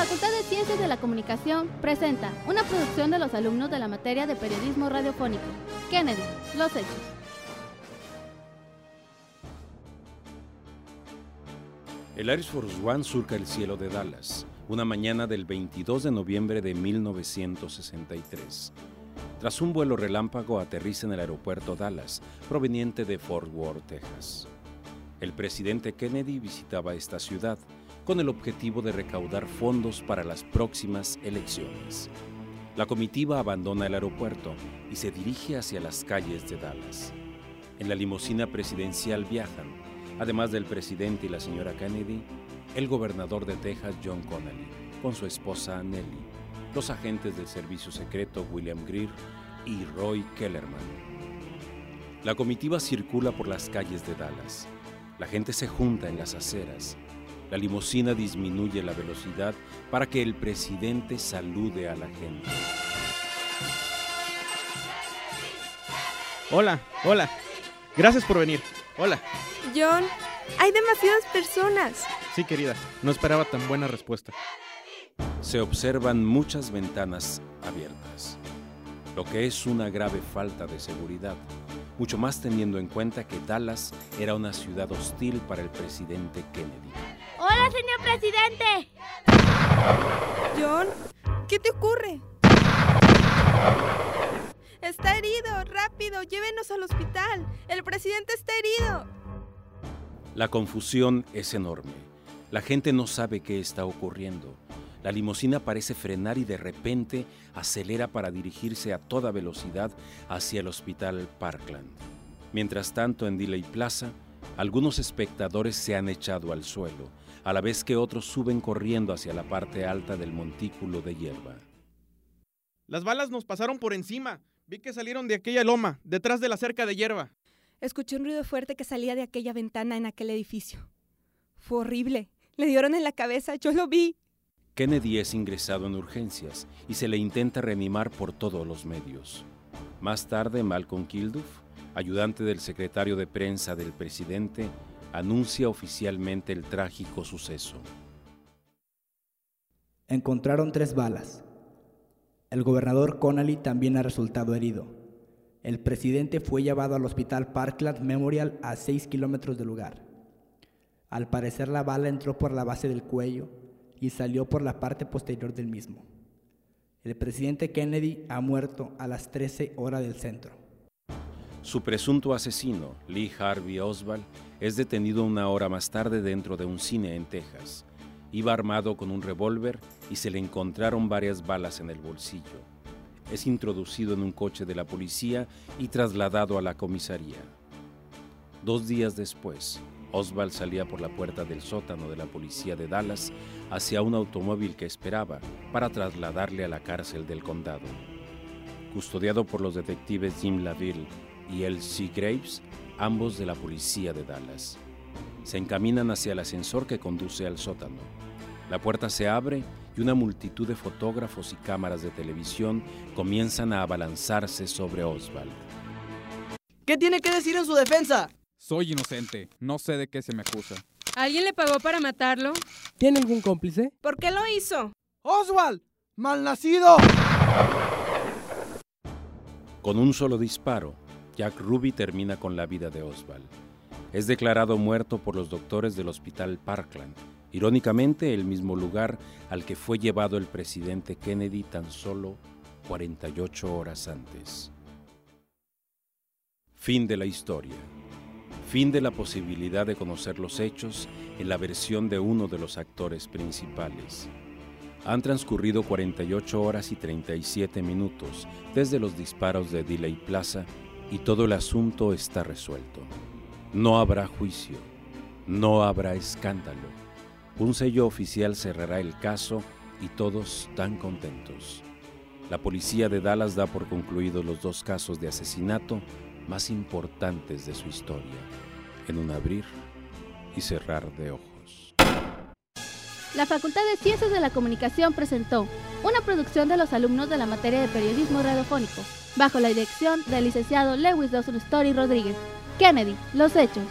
de la Comunicación presenta una producción de los alumnos de la materia de periodismo radiofónico. Kennedy, los hechos. El Air Force One surca el cielo de Dallas, una mañana del 22 de noviembre de 1963. Tras un vuelo relámpago aterriza en el aeropuerto Dallas, proveniente de Fort Worth, Texas. El presidente Kennedy visitaba esta ciudad con el objetivo de recaudar fondos para las próximas elecciones. La comitiva abandona el aeropuerto y se dirige hacia las calles de Dallas. En la limusina presidencial viajan, además del presidente y la señora Kennedy, el gobernador de Texas John Connally, con su esposa Nellie, los agentes del servicio secreto William Greer y Roy Kellerman. La comitiva circula por las calles de Dallas. La gente se junta en las aceras. La limusina disminuye la velocidad para que el presidente salude a la gente. Hola, hola. Gracias por venir. Hola. John, hay demasiadas personas. Sí, querida. No esperaba tan buena respuesta. Se observan muchas ventanas abiertas, lo que es una grave falta de seguridad, mucho más teniendo en cuenta que Dallas era una ciudad hostil para el presidente Kennedy. Hola, señor presidente. John, ¿qué te ocurre? Está herido, rápido, llévenos al hospital. El presidente está herido. La confusión es enorme. La gente no sabe qué está ocurriendo. La limusina parece frenar y de repente acelera para dirigirse a toda velocidad hacia el hospital Parkland. Mientras tanto, en Delay Plaza, algunos espectadores se han echado al suelo, a la vez que otros suben corriendo hacia la parte alta del montículo de hierba. Las balas nos pasaron por encima. Vi que salieron de aquella loma, detrás de la cerca de hierba. Escuché un ruido fuerte que salía de aquella ventana en aquel edificio. Fue horrible. Le dieron en la cabeza, yo lo vi. Kennedy es ingresado en urgencias y se le intenta reanimar por todos los medios. Más tarde, Malcolm Kilduff, ayudante del secretario de prensa del presidente, anuncia oficialmente el trágico suceso. Encontraron tres balas. El gobernador Connally también ha resultado herido. El presidente fue llevado al hospital Parkland Memorial a 6 kilómetros del lugar. Al parecer la bala entró por la base del cuello y salió por la parte posterior del mismo. El presidente Kennedy ha muerto a las 13 horas del centro. Su presunto asesino, Lee Harvey Oswald, es detenido una hora más tarde dentro de un cine en Texas. Iba armado con un revólver y se le encontraron varias balas en el bolsillo. Es introducido en un coche de la policía y trasladado a la comisaría. Dos días después, Oswald salía por la puerta del sótano de la policía de Dallas hacia un automóvil que esperaba para trasladarle a la cárcel del condado. Custodiado por los detectives Jim Laville y L.C. Graves, ambos de la policía de Dallas. Se encaminan hacia el ascensor que conduce al sótano. La puerta se abre y una multitud de fotógrafos y cámaras de televisión comienzan a abalanzarse sobre Oswald. ¿Qué tiene que decir en su defensa? Soy inocente, no sé de qué se me acusa. ¿Alguien le pagó para matarlo? ¿Tiene algún cómplice? ¿Por qué lo hizo? ¡Oswald! ¡Malnacido! Con un solo disparo, Jack Ruby termina con la vida de Oswald. Es declarado muerto por los doctores del hospital Parkland, irónicamente el mismo lugar al que fue llevado el presidente Kennedy tan solo 48 horas antes. Fin de la historia. Fin de la posibilidad de conocer los hechos en la versión de uno de los actores principales. Han transcurrido 48 horas y 37 minutos desde los disparos de Delay Plaza y todo el asunto está resuelto. No habrá juicio, no habrá escándalo. Un sello oficial cerrará el caso y todos tan contentos. La policía de Dallas da por concluidos los dos casos de asesinato más importantes de su historia, en un abrir y cerrar de ojos. La Facultad de Ciencias de la Comunicación presentó una producción de los alumnos de la materia de periodismo radiofónico, bajo la dirección del licenciado Lewis Dawson Story Rodríguez. Kennedy, Los Hechos.